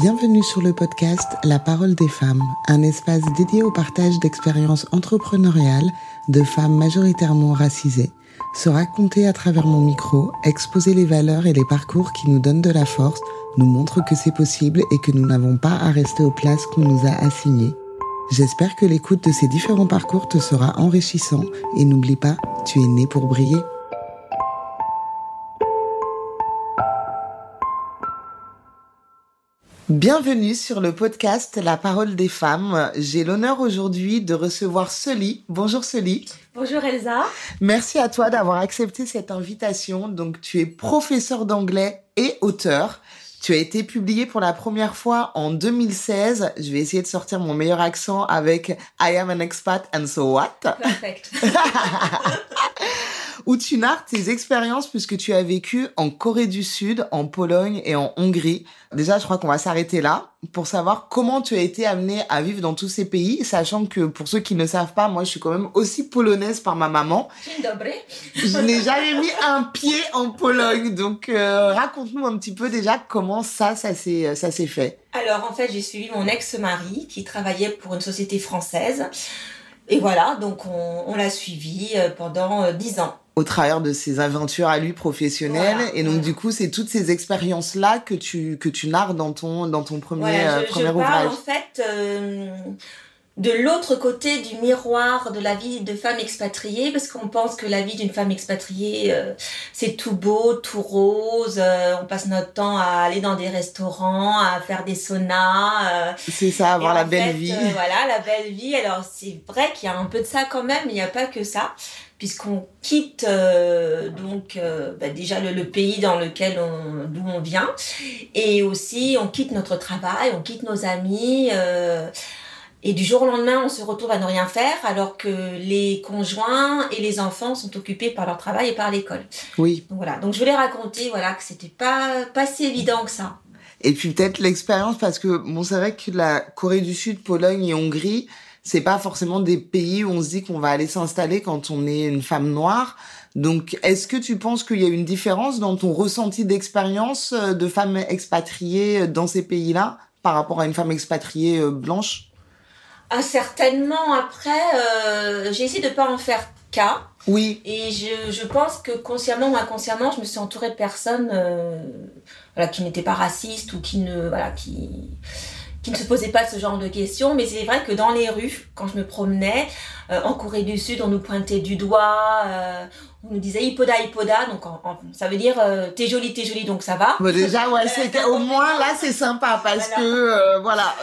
Bienvenue sur le podcast La parole des femmes, un espace dédié au partage d'expériences entrepreneuriales de femmes majoritairement racisées. Se raconter à travers mon micro, exposer les valeurs et les parcours qui nous donnent de la force, nous montrent que c'est possible et que nous n'avons pas à rester aux places qu'on nous a assignées. J'espère que l'écoute de ces différents parcours te sera enrichissant et n'oublie pas, tu es né pour briller. Bienvenue sur le podcast La parole des femmes. J'ai l'honneur aujourd'hui de recevoir Soli. Bonjour Soli. Bonjour Elsa. Merci à toi d'avoir accepté cette invitation. Donc tu es professeur d'anglais et auteur. Tu as été publié pour la première fois en 2016. Je vais essayer de sortir mon meilleur accent avec I am an expat and so what? Perfect. où tu narres tes expériences puisque tu as vécu en Corée du Sud, en Pologne et en Hongrie. Déjà, je crois qu'on va s'arrêter là pour savoir comment tu as été amenée à vivre dans tous ces pays, sachant que pour ceux qui ne savent pas, moi je suis quand même aussi polonaise par ma maman. Je n'ai jamais mis un pied en Pologne, donc euh, raconte-nous un petit peu déjà comment ça, ça s'est, ça s'est fait. Alors en fait, j'ai suivi mon ex-mari qui travaillait pour une société française. Et voilà, donc on, on l'a suivi euh, pendant euh, dix ans. Au travers de ses aventures à lui professionnelles. Et donc du coup c'est toutes ces expériences là que tu que tu narres dans ton dans ton premier euh, je, premier je parle, en fait euh, de l'autre côté du miroir de la vie de femme expatriée, parce qu'on pense que la vie d'une femme expatriée, euh, c'est tout beau, tout rose, on passe notre temps à aller dans des restaurants, à faire des saunas. c'est ça, avoir la belle vie. voilà, la belle vie. Alors c'est vrai qu'il y a un peu de ça quand même, il n'y a pas que ça puisqu'on quitte euh, donc euh, bah déjà le, pays dans lequel on d'où on vient et aussi on quitte notre travail on quitte nos amis euh, et du jour au lendemain on se retrouve à ne rien faire alors que les conjoints et les enfants sont occupés par leur travail et par l'école. Oui. Donc voilà. Donc je voulais raconter voilà que c'était pas pas si évident que ça. Et puis peut-être l'expérience parce que bon c'est vrai que la Corée du Sud Pologne et Hongrie c'est pas forcément des pays où on se dit qu'on va aller s'installer quand on est une femme noire. Donc, est-ce que tu penses qu'il y a une différence dans ton ressenti d'expérience euh, de femme expatriée euh, dans ces pays-là par rapport à une femme expatriée euh, blanche? Ah, Certainement. Après, euh, j'ai essayé de pas en faire cas. Oui. Et je, je pense que consciemment ou inconsciemment, je me suis entourée de personnes euh, voilà, qui n'étaient pas racistes ou qui ne voilà qui qui ne se posait pas ce genre de questions, mais c'est vrai que dans les rues, quand je me promenais, euh, en Corée du Sud, on nous pointait du doigt, euh, on nous disait Ipoda, Ipoda, donc ça veut dire euh, t'es jolie, t'es jolie, donc ça va. Bon, déjà, ouais, c'est au moins là, c'est sympa parce que voilà,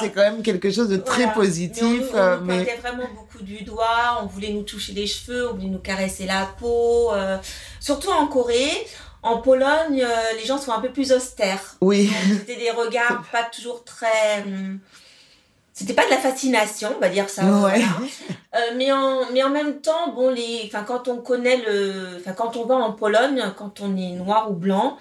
c'est quand même quelque chose de très positif. Mais on, nous vraiment beaucoup du doigt, on voulait nous toucher les cheveux, on voulait nous caresser la peau, surtout en Corée. En Pologne, euh, les gens sont un peu plus austères. Oui. C'était des regards pas toujours très. C'était pas de la fascination, on va dire ça. Ouais. Euh, mais en mais en même temps, bon les, enfin quand on connaît le, enfin quand on va en Pologne, quand on est noir ou blanc,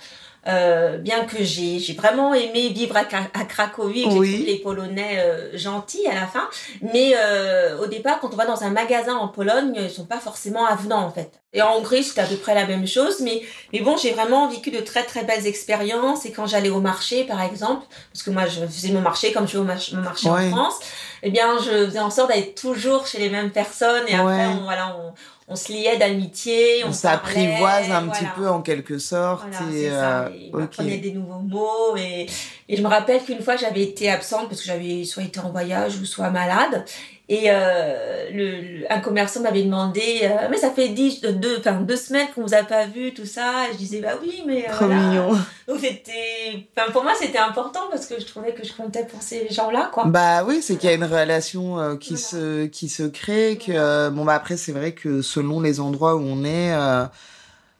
euh, bien que j'ai j'ai vraiment aimé vivre à, à Cracovie que oui. les Polonais euh, gentils à la fin, mais euh, au départ quand on va dans un magasin en Pologne, ils sont pas forcément avenants en fait. Et en Hongrie c'était à peu près la même chose, mais mais bon j'ai vraiment vécu de très très belles expériences et quand j'allais au marché par exemple, parce que moi je faisais mon marché comme je vais au marché, marché ouais. en France, eh bien je faisais en sorte d'aller toujours chez les mêmes personnes et ouais. après on, voilà on on se liait d'amitié, on, on s'apprivoise un voilà. petit peu en quelque sorte. Voilà, et, euh, et on apprenait des nouveaux mots et, et je me rappelle qu'une fois j'avais été absente parce que j'avais soit été en voyage ou soit malade et euh, le, un commerçant m'avait demandé euh, mais ça fait dix, deux, enfin, deux semaines qu'on vous a pas vu tout ça et je disais bah oui mais euh, Trop voilà. mignon. donc c'était enfin pour moi c'était important parce que je trouvais que je comptais pour ces gens là quoi bah oui c'est qu'il y a une relation euh, qui voilà. se qui se crée que euh, bon bah après c'est vrai que selon les endroits où on est euh,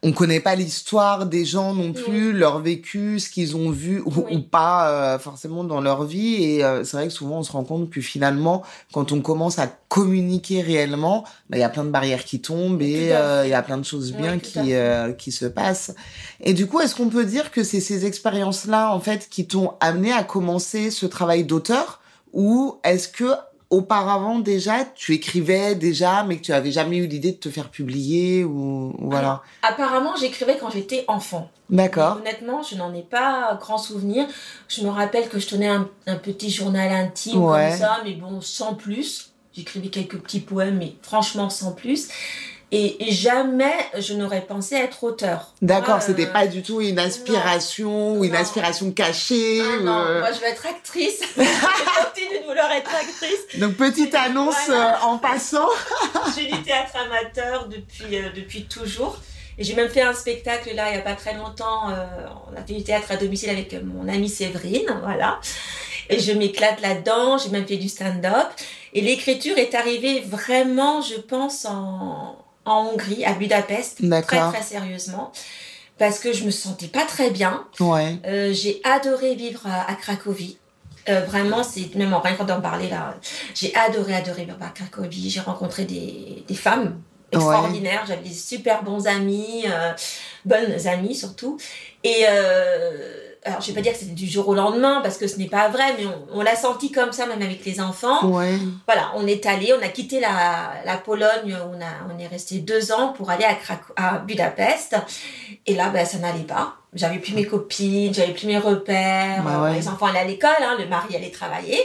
on connaît pas l'histoire des gens non plus, leur vécu, ce qu'ils ont vu ou, oui. ou pas euh, forcément dans leur vie. Et euh, c'est vrai que souvent on se rend compte que finalement, quand on commence à communiquer réellement, il bah, y a plein de barrières qui tombent et il euh, y a plein de choses bien oui, qui qui se passent. Et du coup, est-ce qu'on peut dire que c'est ces expériences-là en fait qui t'ont amené à commencer ce travail d'auteur? Ou est-ce que auparavant déjà, tu écrivais déjà, mais que tu avais jamais eu l'idée de te faire publier ou, voilà. Apparemment, j'écrivais quand j'étais enfant. D'accord. Honnêtement, je n'en ai pas grand souvenir. Je me rappelle que je tenais un, un petit journal intime Ouais. comme ça, mais bon, sans plus. J'écrivais quelques petits poèmes, mais franchement sans plus. Et, et jamais je n'aurais pensé être auteur. D'accord, Moi, c'était euh, pas du tout une aspiration ou une Non. aspiration cachée. Ah non, euh, moi je veux être actrice. je continue de vouloir être actrice. Donc petite annonce Voilà. euh, en passant. J'ai du théâtre amateur depuis, euh, depuis toujours. Et j'ai même fait un spectacle là, il n'y a pas très longtemps. euh, on a fait du théâtre à domicile avec euh, mon amie Séverine, voilà. Et je m'éclate là-dedans. J'ai même fait du stand-up. Et l'écriture est arrivée vraiment, je pense, en, en Hongrie, à Budapest, très très sérieusement. Parce que je me sentais pas très bien. Ouais. Euh, j'ai adoré vivre à, à Cracovie. Euh, vraiment, c'est même en rien que d'en parler là. J'ai adoré, adoré vivre à Cracovie. J'ai rencontré des, des femmes extraordinaires. J'avais des super bons amis, euh, bonnes amies surtout. Et alors, je vais pas dire que c'était du jour au lendemain parce que ce n'est pas vrai, mais on, on l'a senti comme ça même avec les enfants. Ouais. Voilà, on est allé, on a quitté la, la Pologne, on, a, on est resté deux ans pour aller à, Crac- à Budapest. Et là, ben, ça n'allait pas. J'avais plus mes copines, j'avais plus mes repères. Bah ouais. Les enfants allaient à l'école, hein, le mari allait travailler.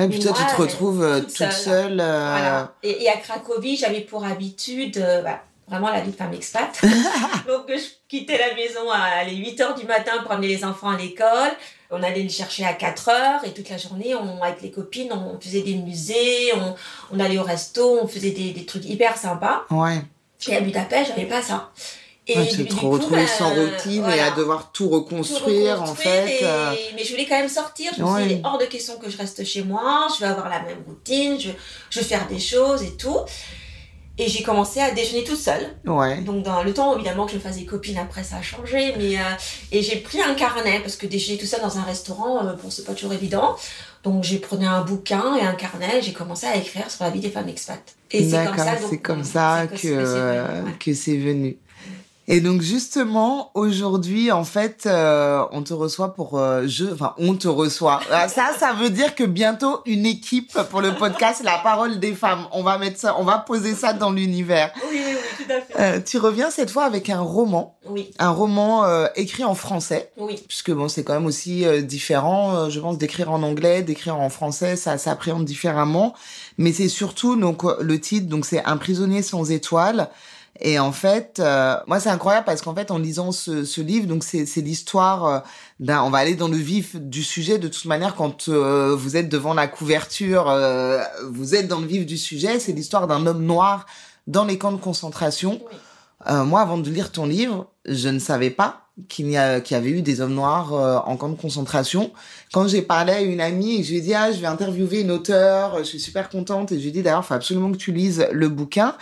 Et puis toi, moi, tu te retrouves euh, toute toute seule. seule. euh, Voilà. Et, et à Cracovie, j'avais pour habitude, euh, bah, vraiment la vie de femme expat. Donc je quittais la maison à les 8 heures du matin pour amener les enfants à l'école. On allait les chercher à 4 heures et toute la journée, on, avec les copines, on faisait des musées, on, on allait au resto, on faisait des, des trucs hyper sympas. Ouais. Et à Budapest, j'avais pas ça. Et Ouais, du- tu te bah, sans routine et à devoir tout tout reconstruire, en fait. et- euh, Mais je voulais quand même sortir. Je me suis Ouais. dit, hors de question que je reste chez moi. Je vais avoir la même routine. Je, je vais faire des choses et tout. Et j'ai commencé à déjeuner toute seule. Ouais. Donc, dans le temps, évidemment, que je me faisais copine, après, ça a changé. Mais, euh, et j'ai pris un carnet, parce que déjeuner tout seul dans un restaurant, euh, bon, c'est pas toujours évident. Donc, j'ai pris un bouquin et un carnet, et j'ai commencé à écrire sur la vie des femmes expats. Et c'est comme ça, c'est comme ça que, c'est venu, ouais. Et donc justement aujourd'hui en fait euh, on te reçoit pour euh, jeu enfin on te reçoit. Ah, ça ça veut dire que bientôt une équipe pour le podcast La Parole des femmes. On va mettre ça on va poser ça dans l'univers. Oui, oui, oui, tout à fait. Euh, tu reviens cette fois avec un roman. Oui, un roman euh, écrit en français. Oui. puisque bon c'est quand même aussi euh, différent euh, je pense d'écrire en anglais d'écrire en français ça s'appréhende différemment. Mais c'est surtout donc le titre donc c'est un prisonnier sans étoile et en fait euh, moi c'est incroyable parce qu'en fait en lisant ce, ce livre donc c'est l'histoire euh, d'un on va aller dans le vif du sujet de toute manière quand euh, vous êtes devant la couverture euh, vous êtes dans le vif du sujet c'est l'histoire d'un homme noir dans les camps de concentration euh, moi, avant de lire ton livre, je ne savais pas qu'il y, a, qu'il y avait eu des hommes noirs euh, en camp de concentration. Quand j'ai parlé à une amie et je lui ai dit, ah, je vais interviewer une auteure, je suis super contente, et je lui ai dit, d'ailleurs, il faut absolument que tu lises le bouquin.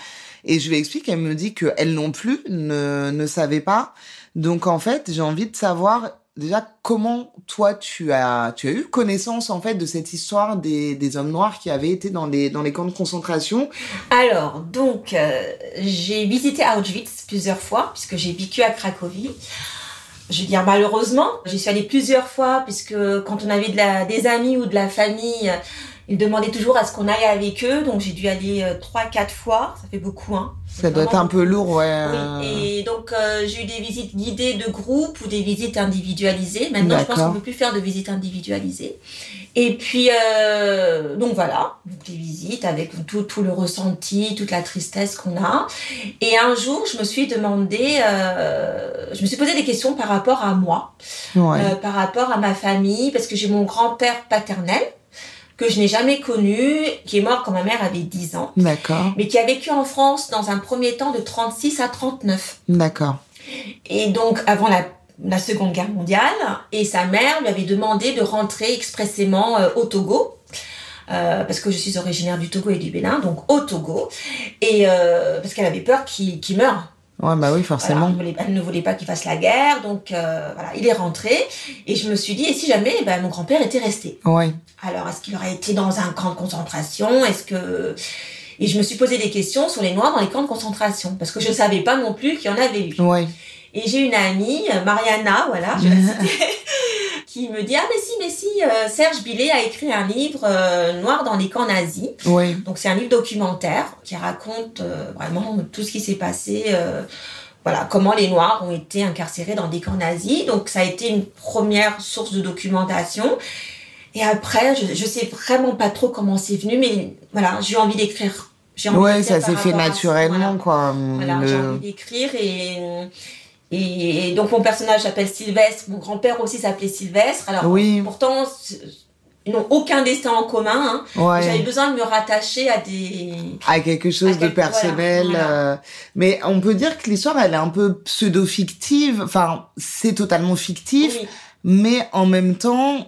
Et je lui explique, elle me dit qu'elle non plus ne, ne savait pas. Donc, en fait, j'ai envie de savoir déjà comment toi tu as tu as eu connaissance en fait de cette histoire des, des hommes noirs qui avaient été dans les dans les camps de concentration Alors, donc, euh, j'ai visité Auschwitz plusieurs fois, puisque j'ai vécu à Cracovie. Je veux dire, malheureusement, j'y suis allée plusieurs fois, puisque quand on avait de la, des amis ou de la famille, euh, ils demandaient toujours à ce qu'on aille avec eux. Donc, j'ai dû aller euh, trois, quatre fois. Ça fait beaucoup, hein. ça doit être un peu lourd ouais euh, Oui, et donc euh, j'ai eu des visites guidées de groupe ou des visites individualisées. Maintenant, je pense qu'on ne peut plus faire de visites individualisées. Et puis, euh, donc voilà, donc les visites avec tout, tout le ressenti, toute la tristesse qu'on a. Et un jour, je me suis demandé, euh, je me suis posé des questions par rapport à moi, ouais. euh, par rapport à ma famille, parce que j'ai mon grand-père paternel que je n'ai jamais connu, qui est mort quand ma mère avait 10 ans D'accord, mais qui a vécu en France dans un premier temps de 36 à 39. d'accord. Et donc avant la, la Seconde Guerre mondiale, et sa mère lui avait demandé de rentrer expressément euh, au Togo. euh, parce que je suis originaire du Togo et du Bénin, donc au Togo, et euh, parce qu'elle avait peur qu'il qu'il meure. Ouais, bah oui, Voilà, forcément. elle ne voulait pas qu'il fasse la guerre, donc euh, voilà, il est rentré, et je me suis dit, et si jamais ben, mon grand-père était resté? Ouais, alors, est-ce qu'il aurait été dans un camp de concentration? Est-ce que... Et je me suis posé des questions sur les Noirs dans les camps de concentration, parce que je ne savais pas non plus qu'il y en avait eu. ouais. Et j'ai une amie, euh, Mariana, voilà, je la citer, qui me dit ah mais si mais si Serge Billet a écrit un livre Noir dans les camps nazis. Oui. Donc c'est un livre documentaire qui raconte vraiment tout ce qui s'est passé voilà, comment les Noirs ont été incarcérés dans des camps nazis. Donc ça a été une première source de documentation. Et après, je, je sais vraiment pas trop comment c'est venu, mais voilà, j'ai envie d'écrire. Ouais, ça s'est fait naturellement, quoi. Voilà, j'ai envie d'écrire et, et, donc mon personnage s'appelle Sylvestre. Mon grand-père aussi s'appelait Sylvestre. Alors oui. pourtant, ils n'ont aucun destin en commun. Hein. J'avais besoin de me rattacher à des à quelque chose de personnel. Euh, mais on peut dire que l'histoire elle est un peu pseudo fictive. Enfin, c'est totalement fictif, mais en même temps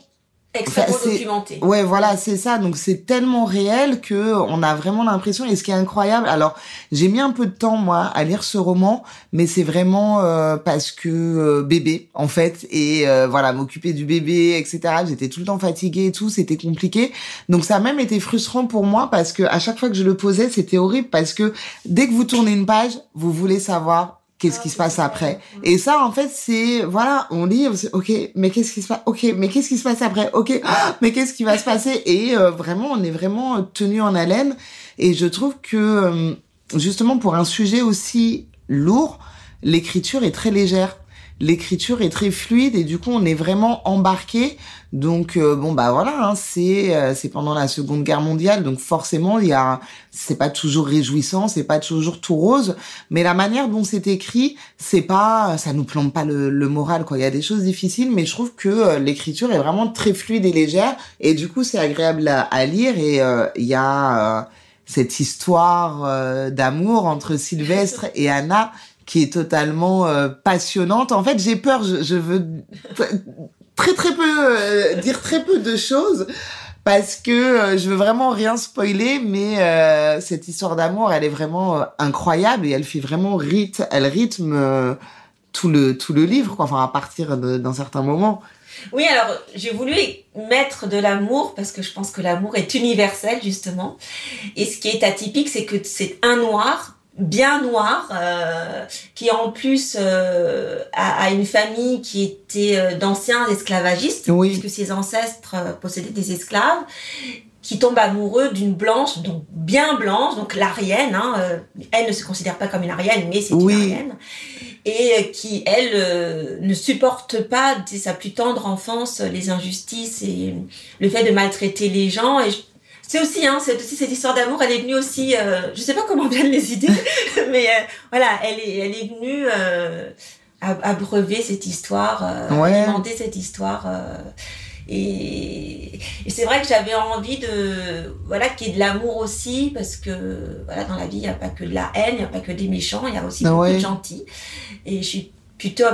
extrêmement documenté. Ouais, voilà, c'est ça. Donc c'est tellement réel que on a vraiment l'impression. Et ce qui est incroyable, alors j'ai mis un peu de temps moi à lire ce roman, mais c'est vraiment euh, parce que euh, bébé en fait et euh, voilà m'occuper du bébé, etc. J'étais tout le temps fatiguée et tout, c'était compliqué. Donc ça a même été frustrant pour moi parce que à chaque fois que je le posais, c'était horrible parce que dès que vous tournez une page, vous voulez savoir qu'est-ce qui se passe après. Et ça en fait c'est voilà on lit ok mais qu'est-ce qui se passe ok mais qu'est-ce qui se passe après? Ok mais qu'est-ce qui va se passer? Et euh, vraiment on est vraiment tenu en haleine. Et je trouve que euh, justement pour un sujet aussi lourd l'écriture est très légère l'écriture est très fluide et du coup on est vraiment embarqué. Donc euh, bon bah voilà hein, c'est euh, c'est pendant la Seconde Guerre mondiale. Donc forcément il y a c'est pas toujours réjouissant c'est pas toujours tout rose. Mais la manière dont c'est écrit c'est pas ça nous plombe pas le, le, moral quoi. Il y a des choses difficiles mais je trouve que euh, l'écriture est vraiment très fluide et légère. Et du coup c'est agréable à, lire. Et il y a cette histoire d'amour entre Sylvestre et Anna qui est totalement euh, passionnante. En fait, j'ai peur, je, veux très très peu euh, dire très peu de choses parce que euh, je veux vraiment rien spoiler, mais cette histoire d'amour, elle est vraiment incroyable et elle fait vraiment rythme tout le tout le livre, quoi. Enfin, à partir d'un certain moment. Oui, alors j'ai voulu mettre de l'amour parce que je pense que l'amour est universel justement. Et ce qui est atypique, c'est que c'est un noir bien noir, euh, qui en plus euh, a, une famille qui était euh, d'anciens esclavagistes, puisque ses ancêtres possédaient des esclaves, qui tombe amoureux d'une blanche, donc bien blanche, donc l'arienne. Hein, elle ne se considère pas comme une arienne, mais c'est une arienne. Et qui, elle, ne supporte pas, dès sa plus tendre enfance, les injustices et le fait de maltraiter les gens. Et c'est aussi, hein, c'est aussi cette histoire d'amour. Elle est venue aussi, euh, je sais pas comment viennent les idées, mais euh, voilà, elle est, elle est venue euh, abreuver cette histoire, euh, alimenter cette histoire. Euh, et, et c'est vrai que j'avais envie de, voilà, qu'il y ait de l'amour aussi, parce que voilà, dans la vie, il n'y a pas que de la haine, il n'y a pas que des méchants, il y a aussi beaucoup de gentils. Et je suis plutôt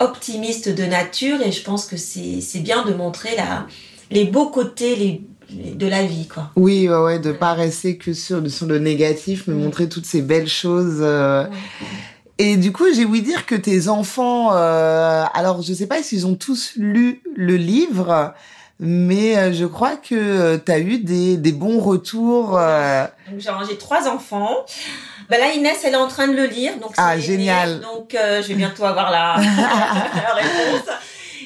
optimiste de nature, et je pense que c'est bien de montrer la, les beaux côtés, les de la vie, quoi. Oui, ouais, ouais, de pas rester que sur, sur le négatif, mais montrer toutes ces belles choses. Euh. Et du coup, j'ai ouï dire que tes enfants, euh, alors je sais pas s'ils ont tous lu le livre, mais euh, je crois que tu as eu des, des bons retours. J'ai trois enfants. Bah là, Inès, elle est en train de le lire. Donc ah, génial. donc, je vais bientôt avoir la, la réponse.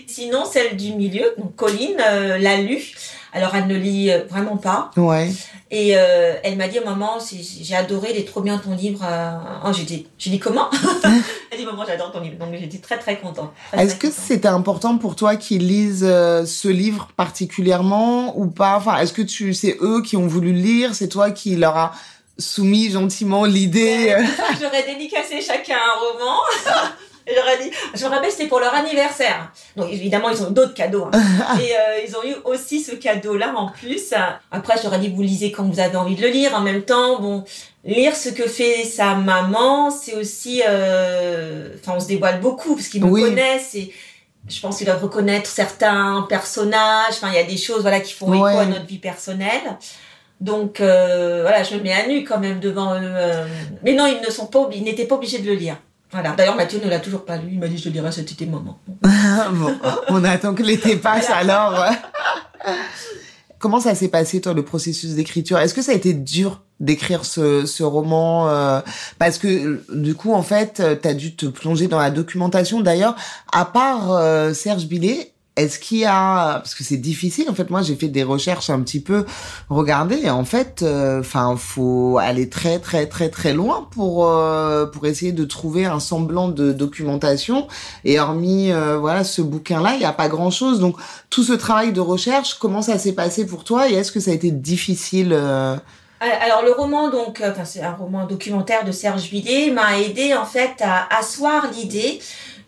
Sinon, celle du milieu, donc Colline, l'a lu. Alors elle ne lit euh, vraiment pas. Ouais. Et euh, elle m'a dit maman, j'ai adoré, il est trop bien ton livre. Euh. Oh, j'ai dit, j'ai dit comment? Elle dit maman, j'adore ton livre. Donc j'étais très très contente. Est-ce que c'était important pour toi qu'ils lisent ce livre particulièrement ou pas? Enfin, est-ce que tu c'est eux qui ont voulu le lire, c'est toi qui leur a soumis gentiment l'idée? J'aurais dédicacé chacun un roman. J'aurais dit, je me rappelle, c'était pour leur anniversaire. Donc évidemment, ils ont eu d'autres cadeaux. Hein. et euh, ils ont eu aussi ce cadeau-là en plus. Après, j'aurais dit, vous lisez quand vous avez envie de le lire. En même temps, bon, lire ce que fait sa maman, c'est aussi, euh... enfin, on se dévoile beaucoup parce qu'ils me connaissent et je pense qu'ils doivent reconnaître certains personnages. Enfin, il y a des choses, voilà, qui font écho à notre vie personnelle. Donc euh, voilà, je me mets à nu quand même devant eux. Mais non, ils ne sont pas, ils n'étaient pas obligés de le lire. Voilà. D'ailleurs, Mathieu ne l'a toujours pas lu. Il m'a dit, je le lirai cet été, maman. bon, on attend que l'été passe alors. Comment ça s'est passé, toi, le processus d'écriture? Est-ce que ça a été dur d'écrire ce, ce roman euh, Parce que, du coup, en fait, tu as dû te plonger dans la documentation. D'ailleurs, à part euh, Serge Billet, est-ce qu'il y a parce que c'est difficile en fait moi j'ai fait des recherches un petit peu. Regarder et en fait euh, enfin faut aller très très très très loin pour euh, pour essayer de trouver un semblant de documentation. Et hormis euh, voilà ce bouquin là il n'y a pas grand chose donc tout ce travail de recherche comment ça s'est passé pour toi et est-ce que ça a été difficile alors le roman, donc, enfin, c'est un roman documentaire de Serge Villet, m'a aidé en fait à asseoir l'idée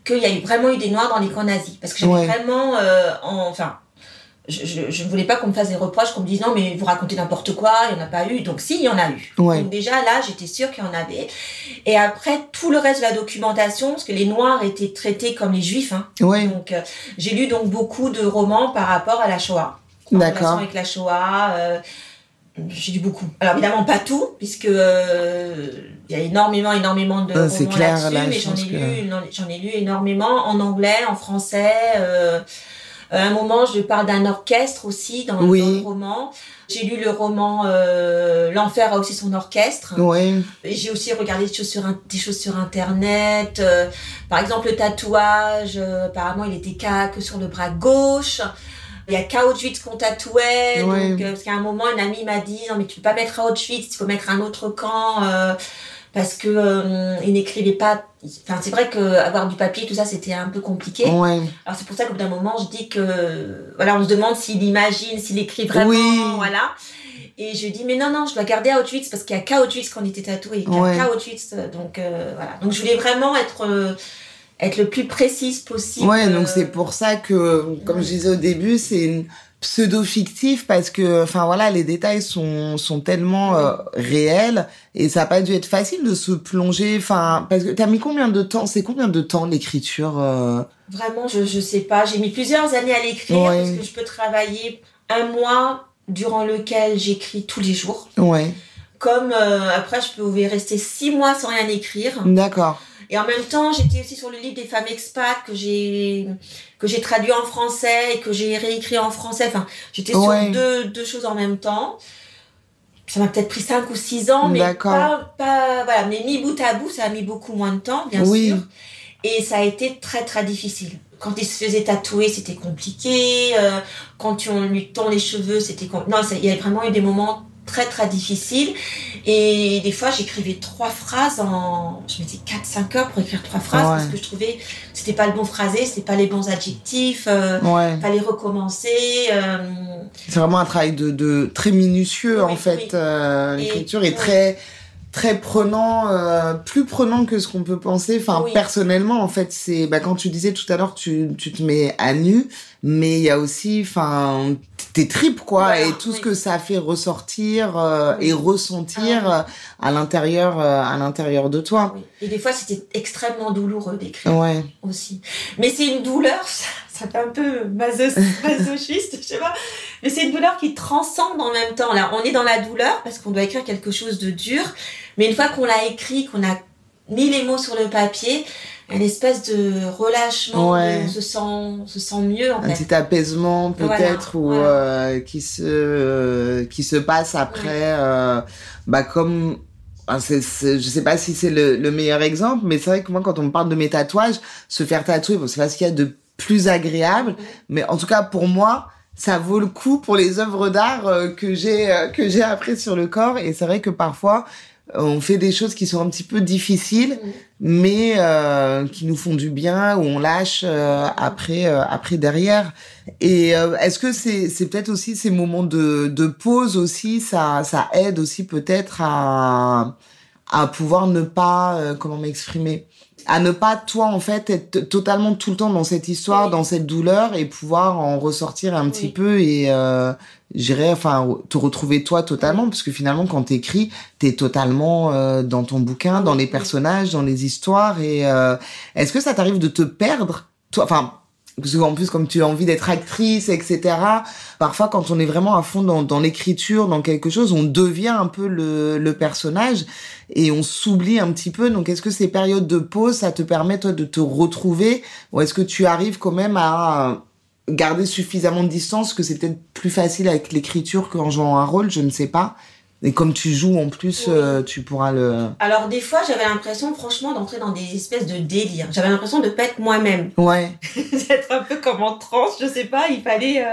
qu'il y a eu vraiment eu des noirs dans les camps nazis. Parce que j'avais vraiment, euh, enfin, je, je, ne voulais pas qu'on me fasse des reproches, qu'on me dise non, mais vous racontez n'importe quoi, il n'y en a pas eu. Donc si, il y en a eu. Donc déjà là, j'étais sûre qu'il y en avait. Et après, tout le reste de la documentation, parce que les noirs étaient traités comme les juifs. Hein. Donc euh, j'ai lu donc beaucoup de romans par rapport à la Shoah. D'accord. avec la Shoah. Euh, j'ai lu beaucoup. Alors évidemment pas tout, puisque euh, il y a énormément, énormément de romans là-dessus, mais j'en ai lu, j'en ai lu énormément en anglais, en français. Euh, à un moment, je parle d'un orchestre aussi dans, le roman. J'ai lu le roman euh, L'enfer a aussi son orchestre. Oui. J'ai aussi regardé des choses sur, des choses sur internet. Euh, par exemple, le tatouage. apparemment, il était que sur le bras gauche. Il y a qu'Auschwitz qu'on tatouait. Donc, euh, parce qu'à un moment, une amie m'a dit non mais tu peux pas mettre Auschwitz, il faut mettre un autre camp euh, parce que euh, il n'écrivait pas. Enfin, c'est vrai que avoir du papier, tout ça, c'était un peu compliqué. Ouais. Alors c'est pour ça qu'au bout d'un moment, je dis que voilà, on se demande s'il imagine, s'il écrit vraiment, oui. voilà. Et je dis mais non non, je dois garder Auschwitz parce qu'il y a qu'Auschwitz qu'on était tatoué, il y a qu'Auschwitz, donc voilà. Donc je voulais vraiment être être le plus précise possible. Ouais, donc c'est pour ça que, comme je disais au début, c'est une pseudo-fictif parce que, enfin voilà, les détails sont, sont tellement euh, réels et ça n'a pas dû être facile de se plonger. Enfin, parce que t'as mis combien de temps C'est combien de temps l'écriture euh? Vraiment, je je sais pas. J'ai mis plusieurs années à l'écrire parce que je peux travailler un mois durant lequel j'écris tous les jours. Ouais. Comme euh, après, je peux rester six mois sans rien écrire. D'accord. Et en même temps, j'étais aussi sur le livre des femmes expats que j'ai que j'ai traduit en français et que j'ai réécrit en français. Enfin, j'étais sur deux, deux choses en même temps. Ça m'a peut-être pris cinq ou six ans, mais pas, pas voilà. Mais mis bout à bout, ça a mis beaucoup moins de temps, bien sûr. Et ça a été très très difficile. Quand il se faisait tatouer, c'était compliqué. Euh, quand on lui tend les cheveux, c'était compliqué. Non, il y a vraiment eu des moments très très difficile. Et des fois, j'écrivais trois phrases en. Je mettais 4-5 heures pour écrire trois phrases parce que je trouvais que c'était pas le bon phrasé, c'était pas les bons adjectifs. Euh, Fallait recommencer. Euh. C'est vraiment un travail de, de très minutieux en fait. Euh, l'écriture est très très prenant, euh, plus prenant que ce qu'on peut penser. Enfin, personnellement, en fait, c'est bah, quand tu disais tout à l'heure, tu, tu te mets à nu, mais il y a aussi, enfin, tes tripes quoi, et tout ce que ça fait ressortir euh, et ressentir ah à l'intérieur, euh, à l'intérieur de toi. Et des fois, c'était extrêmement douloureux d'écrire ouais. aussi. Mais c'est une douleur, ça, ça fait un peu masochiste, je sais pas. Mais c'est une douleur qui transcende en même temps. Là, on est dans la douleur parce qu'on doit écrire quelque chose de dur. Mais une fois qu'on l'a écrit, qu'on a mis les mots sur le papier, une espèce de relâchement, on se sent, se sent mieux en un petit apaisement peut-être ou euh, qui se qui se passe après, euh, bah comme je sais pas si c'est le, le, meilleur exemple, mais c'est vrai que moi, quand on me parle de mes tatouages, se faire tatouer, bon, c'est pas ce qu'il y a de plus agréable, mais en tout cas pour moi, ça vaut le coup pour les œuvres d'art euh, que j'ai euh, que j'ai appris sur le corps. Et c'est vrai que parfois on fait des choses qui sont un petit peu difficiles, mais euh, qui nous font du bien, où on lâche après après derrière. Et est-ce que c'est c'est peut-être aussi ces moments de de pause aussi, ça ça aide aussi peut-être à à pouvoir ne pas comment m'exprimer? À ne pas toi en fait être totalement tout le temps dans cette histoire, dans cette douleur et pouvoir en ressortir un petit peu et euh, j'irais enfin te retrouver toi totalement. Parce que finalement quand t'écris t'es totalement euh, dans ton bouquin, dans les personnages, dans les histoires et euh, est-ce que ça t'arrive de te perdre toi enfin parce plus comme tu as envie d'être actrice etc parfois quand on est vraiment à fond dans, dans l'écriture dans quelque chose on devient un peu le, le personnage et on s'oublie un petit peu. Donc est-ce que ces périodes de pause ça te permet toi de te retrouver ou est-ce que tu arrives quand même à garder suffisamment de distance que c'est peut-être plus facile avec l'écriture qu'en jouant un rôle? Je ne sais pas Et comme tu joues en plus, Oui. euh, tu pourras le. Alors des fois, j'avais l'impression, franchement, d'entrer dans des espèces de délire. J'avais l'impression de pas être moi-même, Ouais. d'être un peu comme en transe, je sais pas. Il fallait, euh,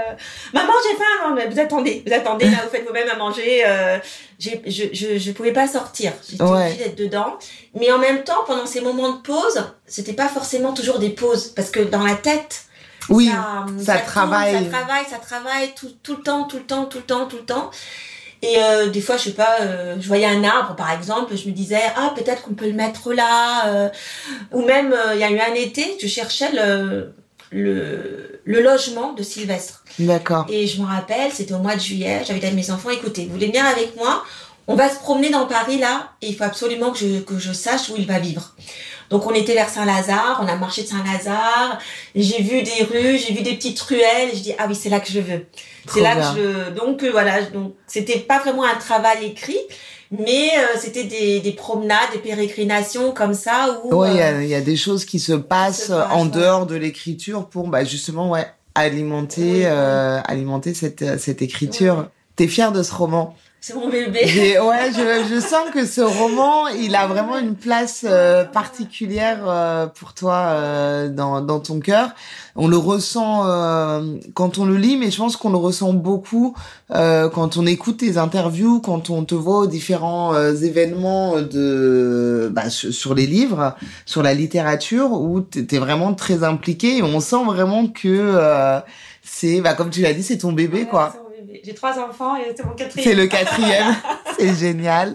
maman, j'ai faim. mais Vous attendez, vous attendez. Là, vous faites vous-même à manger. euh, je, je, je pouvais pas sortir. J'étais Ouais. obligée d'être dedans. Mais en même temps, pendant ces moments de pause, c'était pas forcément toujours des pauses, parce que dans la tête, Oui. ça, ça tourne, travaille. ça travaille, ça travaille tout, tout le temps, tout le temps, tout le temps, tout le temps. Et euh, des fois, je sais pas, euh, je voyais un arbre, par exemple, je me disais, ah, peut-être qu'on peut le mettre là. euh, ou même, il y a eu un été, je cherchais le, le, le logement de Sylvestre. D'accord. Et je me rappelle, c'était au mois de juillet, j'avais dit à mes enfants, écoutez, vous voulez venir avec moi On va se promener dans Paris là, et il faut absolument que je, que je sache où il va vivre. Donc on était vers Saint-Lazare, on a marché de Saint-Lazare, j'ai vu des rues, j'ai vu des petites ruelles, et je dis, ah oui, c'est là que je veux. C'est là bien. que je... Donc euh, voilà, donc c'était pas vraiment un travail écrit, mais euh, c'était des, des promenades, des pérégrinations comme ça, où... Ouais, il y, euh, a- il y a des choses qui se passent se passent, en ouais. dehors de l'écriture pour bah, justement ouais, alimenter, Oui, alimenter cette, cette écriture. T'es fière de ce roman? C'est mon bébé. Ouais, je, je sens que ce roman, il a vraiment une place euh, particulière euh, pour toi euh, dans, dans ton cœur. On le ressent euh, quand on le lit, mais je pense qu'on le ressent beaucoup euh, quand on écoute tes interviews, quand on te voit aux différents euh, événements de bah, sur, les livres, sur la littérature, où t'es t'es vraiment très impliqué et on sent vraiment que euh, c'est, bah, comme tu l'as dit, c'est ton bébé, Ouais, quoi. J'ai trois enfants et c'est mon quatrième. C'est le quatrième. c'est génial.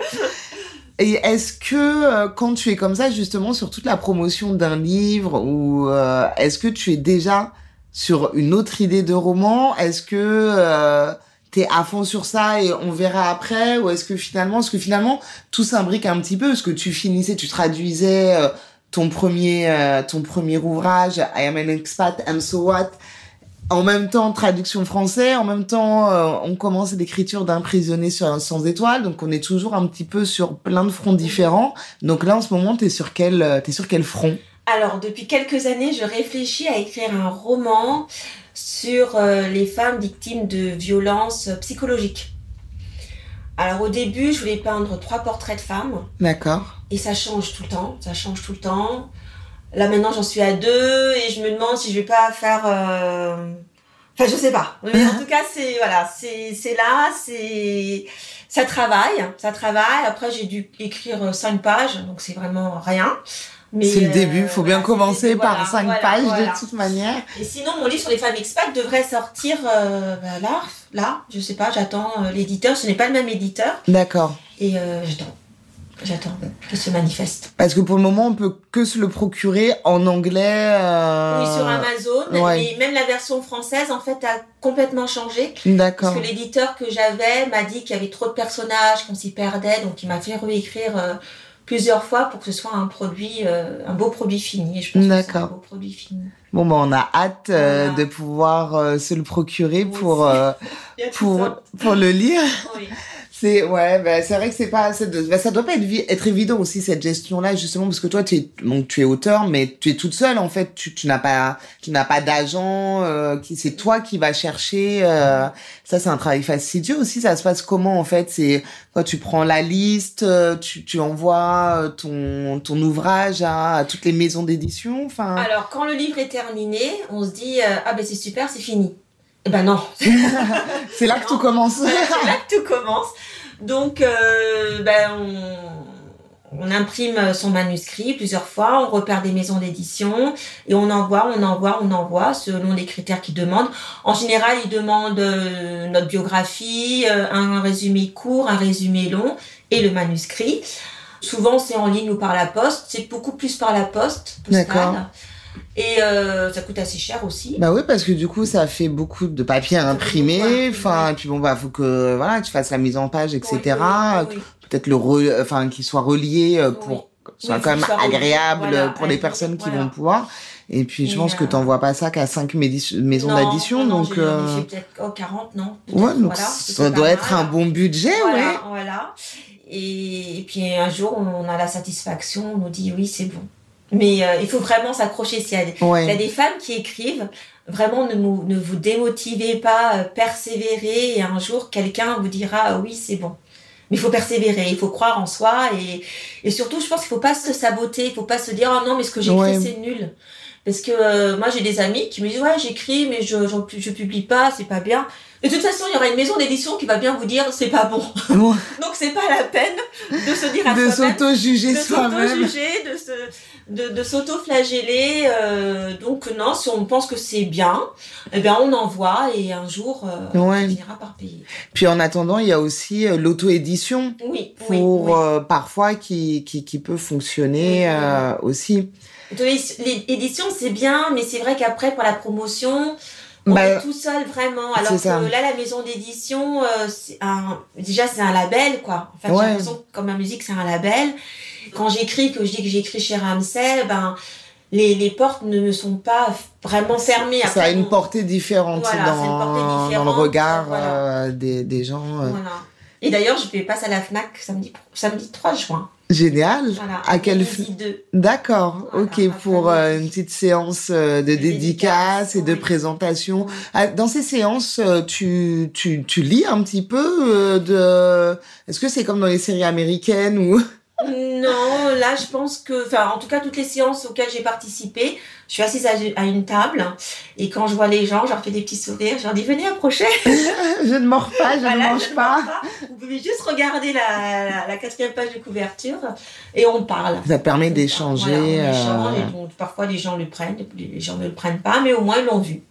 Et est-ce que euh, quand tu es comme ça, justement, sur toute la promotion d'un livre, ou euh, est-ce que tu es déjà sur une autre idée de roman? Est-ce que euh, t'es à fond sur ça et on verra après? Ou est-ce que finalement, est-ce que finalement tout s'imbrique un petit peu Parce que tu finissais, tu traduisais euh, ton premier euh, ton premier ouvrage, I am an expat and so what? En même temps, traduction français, en même temps, euh, on commence l'écriture d'un prisonnier sur un sans étoile, donc on est toujours un petit peu sur plein de fronts différents. Donc là, en ce moment, t'es sur quel, euh, t'es sur quel front? Alors, depuis quelques années, je réfléchis à écrire un roman sur euh, les femmes victimes de violences psychologiques. Alors, au début, je voulais peindre trois portraits de femmes, D'accord. et ça change tout le temps, ça change tout le temps. Là, maintenant, j'en suis à deux, et je me demande si je vais pas faire... euh, Enfin, je sais pas. Mais en tout cas, c'est voilà, c'est c'est là, c'est ça travaille, ça travaille. Après, j'ai dû écrire cinq pages, donc c'est vraiment rien. C'est le euh, début, faut bien voilà, commencer par cinq voilà, pages de toute manière. Et sinon, mon livre sur les femmes expats devrait sortir euh, bah, là, là, je sais pas, j'attends euh, l'éditeur. Ce n'est pas le même éditeur, D'accord. et euh, j'attends, j'attends qu'il se manifeste. Parce que pour le moment, on peut que se le procurer en anglais. euh, Oui, sur Amazon, ouais. mais même la version française, en fait, a complètement changé. D'accord. Parce que l'éditeur que j'avais m'a dit qu'il y avait trop de personnages, qu'on s'y perdait, donc il m'a fait réécrire euh, plusieurs fois pour que ce soit un produit, euh, un beau produit fini. Et je pense que c'est un D'accord. beau produit fini. Bon, bah, on a hâte euh, Voilà. de pouvoir euh, se le procurer pour, pour, pour le lire. Oui. C'est ouais, bah, c'est vrai que c'est pas c'est de- bah, ça doit pas être, vi- être évident aussi cette gestion là justement parce que toi tu es donc tu es auteur mais tu es toute seule en fait. Tu, tu n'as pas tu n'as pas d'agent euh, qui c'est toi qui va chercher euh, ça c'est un travail fastidieux aussi ça se passe comment en fait? C'est quand tu prends la liste euh, tu, tu envoies euh, ton ton ouvrage à, à toutes les maisons d'édition enfin. Alors, quand le livre est terminé, on se dit euh, Ah ben c'est super, c'est fini. Ben non, c'est là que tout commence c'est là que tout commence. Donc, euh, ben, on, on imprime son manuscrit plusieurs fois, on repère des maisons d'édition et on envoie, on envoie, on envoie selon les critères qu'ils demandent. En général, ils demandent euh, notre biographie, euh, un résumé court, un résumé long et le manuscrit. Souvent, c'est en ligne ou par la poste. C'est beaucoup plus par la poste postale. Et euh, ça coûte assez cher aussi. Bah oui, parce que du coup, ça fait beaucoup de papier à imprimer. Enfin, puis bon, bah, faut que, voilà, tu fasses la mise en page, etc. Oui, oui, oui. Peut-être le re- enfin, qu'il soit relié euh, pour que ce soit Oui, quand même soit agréable Voilà, pour les personnes qui voilà. vont pouvoir. Et puis, je Et, pense que euh, t'envoies pas ça qu'à cinq médi- maisons Non, d'addition, donc, euh, peut-être oh, 40, non ouais, donc voilà, ça doit être un bon budget, ouais. Voilà. Et, et puis un jour, on a la satisfaction, on nous dit oui, c'est bon. Mais euh, il faut vraiment s'accrocher. S'il y, a il y a des femmes qui écrivent, vraiment ne, mou- ne vous démotivez pas, euh, persévérez et un jour quelqu'un vous dira ah oui, c'est bon. Mais il faut persévérer, il faut croire en soi et, et surtout, je pense qu'il faut pas se saboter, il faut pas se dire oh non mais ce que j'ai Ouais. c'est nul. Parce que euh, moi j'ai des amis qui me disent ouais j'écris mais je je publie pas, c'est pas bien. De toute façon, il y aura une maison d'édition qui va bien vous dire c'est pas bon. Bon, Donc c'est pas la peine de se dire à de soi-même s'auto-juger de soi-même. s'auto-juger, de se, de, de s'auto-flageller. euh, donc non, si on pense que c'est bien, eh bien on envoie et un jour euh, Ouais. on finira par payer. Puis en attendant, il y a aussi euh, l'auto-édition Oui, pour oui, oui. euh, parfois qui, qui, qui peut fonctionner Oui, oui, L'édition c'est bien, mais c'est vrai qu'après pour la promotion. On Bah, est tout seul vraiment. Alors que ça. là, la maison d'édition, euh, un... déjà c'est un label quoi. En fait, Ouais. j'ai l'impression que comme ma musique c'est un label. Quand j'écris, que je dis que j'écris chez Ramsay, ben les, les portes ne me sont pas vraiment fermées. ça a une on- portée différente Voilà, dans, c'est une portée dans le regard voilà. euh, des, des gens. euh. Voilà. Et d'ailleurs, je vais passer à la FNAC samedi, samedi 3 juin. Génial. Voilà. À 2. D'accord, Voilà, ok, pour euh, une petite séance euh, de dédicace et de oui. présentation. Ah, Dans ces séances, euh, tu, tu, tu lis un petit peu euh, de... Est-ce que c'est comme dans les séries américaines ou... Non, là, je pense que, enfin, en tout cas, toutes les séances auxquelles j'ai participé, je suis assise à, à une table et quand je vois les gens, je leur fais des petits sourires, je leur dis venez approcher. je ne mords pas, je Voilà, ne mange je pas. Vous pouvez juste regarder la, la, la quatrième page de couverture et on parle. Ça permet d'échanger. Voilà, euh, parfois les gens le prennent, les gens ne le prennent pas, mais au moins ils l'ont vu.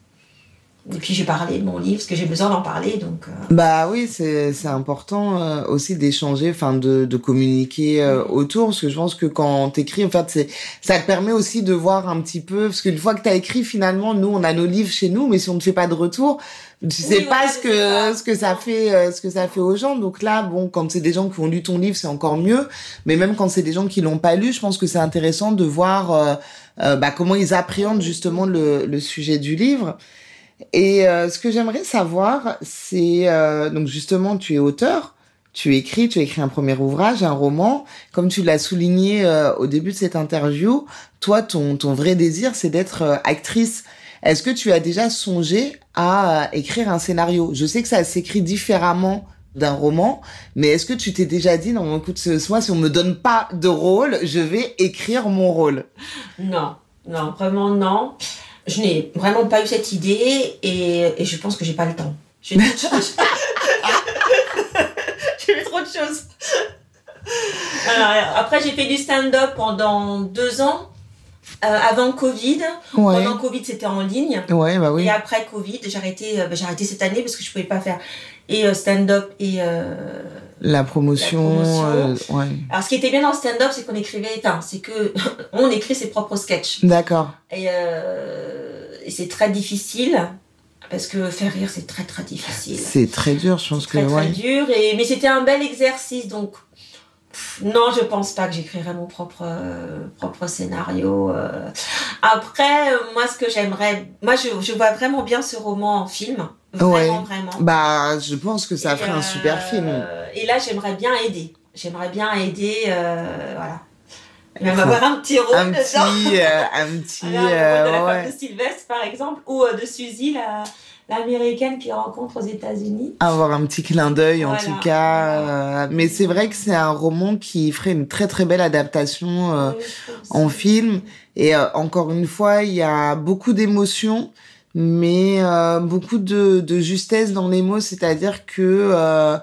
Et puis j'ai parlé de mon livre, parce que j'ai besoin d'en parler, donc. euh, Bah oui, c'est c'est important euh, aussi d'échanger, enfin de, de communiquer euh, autour, parce que je pense que quand t'écris, en fait, c'est ça te permet aussi de voir un petit peu, parce qu'une fois que t'as écrit, finalement, nous on a nos livres chez nous, mais si on ne fait pas de retour, tu sais pas ce que pas. ce que ça fait, euh, ce que ça fait aux gens. Donc là, bon, quand c'est des gens qui ont lu ton livre, c'est encore mieux, mais même quand c'est des gens qui l'ont pas lu, je pense que c'est intéressant de voir euh, euh, bah, comment ils appréhendent justement le, le sujet du livre. Et euh, ce que j'aimerais savoir, c'est euh, donc justement, tu es auteur, tu écris, tu as écrit un premier ouvrage, un roman. Comme tu l'as souligné euh, au début de cette interview, toi, ton, ton vrai désir, c'est d'être euh, actrice. Est-ce que tu as déjà songé à euh, écrire un scénario? Je sais que ça s'écrit différemment d'un roman, mais est-ce que tu t'es déjà dit, non, écoute, ce soir, si on me donne pas de rôle, je vais écrire mon rôle? Non, non, vraiment non. Je n'ai vraiment pas eu cette idée et, et je pense que j'ai pas le temps. J'ai trop de choses. j'ai eu trop de choses. Alors, après, j'ai fait du stand-up pendant deux ans. euh, avant Covid. Ouais. Pendant Covid, c'était en ligne. Ouais, bah oui. Et après Covid, j'ai arrêté, euh, bah, j'ai arrêté cette année parce que je pouvais pas faire et euh, stand-up et La promotion, La promotion. euh, ouais. alors ce qui était bien dans le stand-up, c'est qu'on écrivait, enfin, c'est que on écrit ses propres sketchs D'accord. et, euh, et c'est très difficile parce que faire rire c'est très très difficile. C'est très dur, je pense que très très ouais. dur et mais c'était un bel exercice donc non je pense pas que j'écrirai mon propre euh, propre scénario euh. après euh, moi ce que j'aimerais moi je, je vois vraiment bien ce roman en film vraiment Ouais. vraiment Bah, je pense que ça Et, ferait un super film. et là j'aimerais bien aider j'aimerais bien aider voilà même avoir un petit rôle Un dedans petit, un petit, Voilà, le rôle de la ouais. femme de Sylvestre par exemple ou de Suzy la l'américaine qui rencontre aux États-Unis Avoir un petit clin d'œil, en tout cas. euh, mais c'est vrai que c'est un roman qui ferait une très très belle adaptation euh, Oui, en film. Et euh, encore une fois, il y a beaucoup d'émotions, mais euh, beaucoup de, de justesse dans les mots. C'est-à-dire que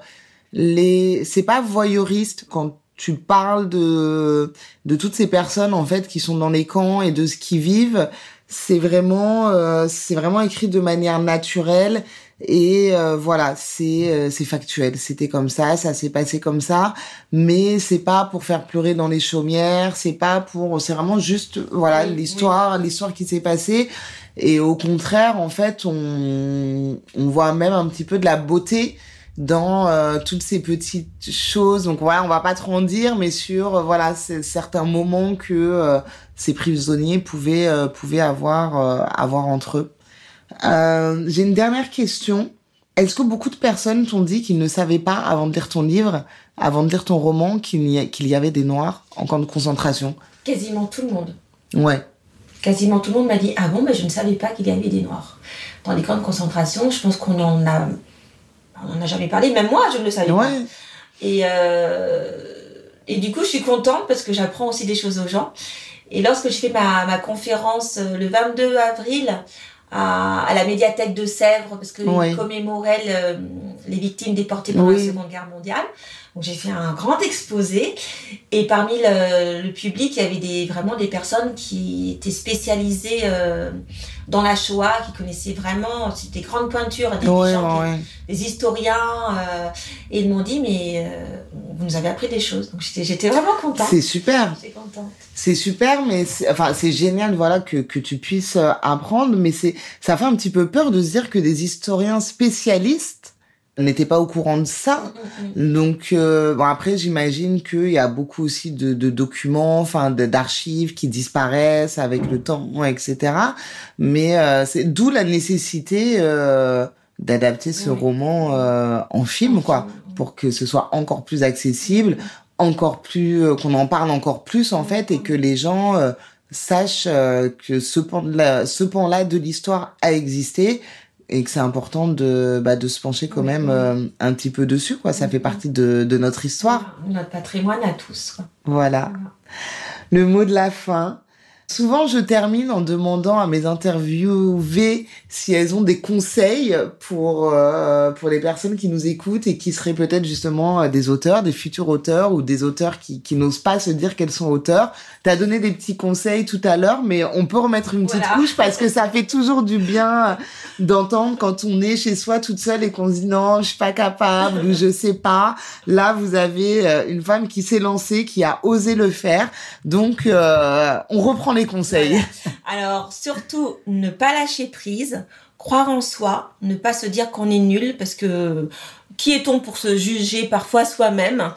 les, c'est pas voyeuriste quand tu parles de de toutes ces personnes en fait qui sont dans les camps et de ce qu'ils vivent. C'est vraiment, euh, c'est vraiment écrit de manière naturelle. Et euh, voilà, c'est euh, c'est factuel. C'était comme ça, ça s'est passé comme ça, mais c'est pas pour faire pleurer dans les chaumières, c'est pas pour, c'est vraiment juste voilà Oui, l'histoire, l'histoire qui s'est passée. Et au contraire, en fait, on on voit même un petit peu de la beauté dans euh, toutes ces petites choses. Donc ouais, on va pas trop en dire, mais sur euh, voilà certains moments que euh, ces prisonniers pouvaient pouvaient avoir avoir entre eux. J'ai une dernière question. Est-ce que beaucoup de personnes t'ont dit qu'ils ne savaient pas avant de lire ton livre, avant de lire ton roman, qu'il y, y avait des noirs en camp de concentration? Quasiment tout le monde Ouais. quasiment tout le monde m'a dit ah bon mais je ne savais pas qu'il y avait des noirs dans les camps de concentration je pense qu'on en a on en a jamais parlé même moi je ne le savais pas. Et, et du coup, je suis contente parce que j'apprends aussi des choses aux gens. Et lorsque je fais ma, ma conférence le 22 avril à, à la médiathèque de Sèvres, parce qu'ils oui. commémoraient les victimes déportées pendant la Seconde Guerre mondiale, donc j'ai fait un grand exposé et parmi le, le, public, il y avait des, vraiment des personnes qui étaient spécialisées euh, dans la Shoah, qui connaissaient vraiment, c'était des grandes pointures, des, ouais, gens, ouais. des, des historiens, euh, et ils m'ont dit mais euh, vous nous avez appris des choses. Donc j'étais vraiment contente. C'est super. C'est super, mais enfin c'est génial voilà que que tu puisses euh, apprendre, mais c'est ça fait un petit peu peur de se dire que des historiens spécialistes n'était pas au courant de ça. Mm, Donc euh, bon après j'imagine qu'il y a beaucoup aussi de, de documents, enfin d'archives qui disparaissent avec le temps, etc. Mais euh, c'est d'où la nécessité euh, d'adapter ce Oui. roman euh, en film, quoi, pour que ce soit encore plus accessible, encore plus euh, qu'on en parle encore plus en fait, et que les gens euh, sachent euh, que ce pan-là, ce pan-là de l'histoire a existé et que c'est important de bah, de se pencher quand Oui, même oui. euh, un petit peu dessus quoi ça fait partie de, de notre histoire Notre patrimoine à tous. quoi. voilà Voilà. le mot de la fin souvent je termine en demandant à mes interviewées si elles ont des conseils pour euh, pour les personnes qui nous écoutent et qui seraient peut-être justement euh, des auteurs des futurs auteurs ou des auteurs qui qui n'osent pas se dire qu'elles sont auteurs T'as donné des petits conseils tout à l'heure, mais on peut remettre une petite Voilà. couche parce que ça fait toujours du bien d'entendre quand on est chez soi toute seule et qu'on se dit non, je suis pas capable ou je sais pas. Là, vous avez euh, une femme qui s'est lancée, qui a osé le faire. Donc, euh, on reprend conseils. Alors, surtout, ne pas lâcher prise, croire en soi, ne pas se dire qu'on est nul, parce que qui est-on pour se juger parfois soi-même?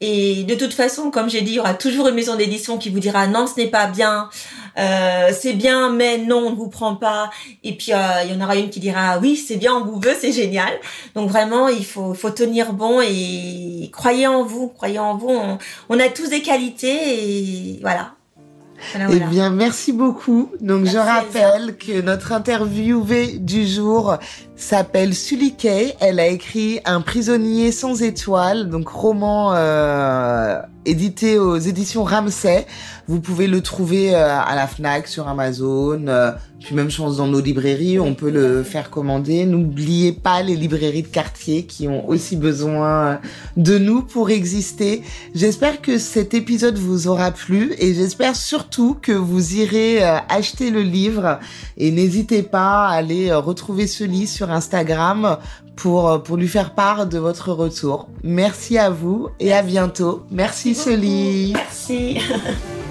Et de toute façon, comme j'ai dit, il y aura toujours une maison d'édition qui vous dira non, ce n'est pas bien, euh, c'est bien, mais non, on ne vous prend pas. Et puis, euh, il y en aura une qui dira oui, c'est bien, on vous veut, c'est génial. Donc vraiment, il faut, faut tenir bon et croyez en vous, croyez en vous. On, on a tous des qualités et voilà. Voilà, Eh bien, merci beaucoup. Donc, Merci, je rappelle que notre interviewée du jour s'appelle Sully Kay. Elle a écrit Un prisonnier sans étoiles, donc roman euh, édité aux éditions Ramsay. Vous pouvez le trouver euh, à la Fnac, sur Amazon, euh, puis même pense dans nos librairies, on peut le faire commander. N'oubliez pas les librairies de quartier qui ont aussi besoin de nous pour exister. J'espère que cet épisode vous aura plu et j'espère surtout que vous irez euh, acheter le livre et n'hésitez pas à aller euh, retrouver ce livre sur Instagram pour, euh, pour lui faire part de votre retour. Merci à vous et à bientôt. Merci, Merci. Soli. Merci.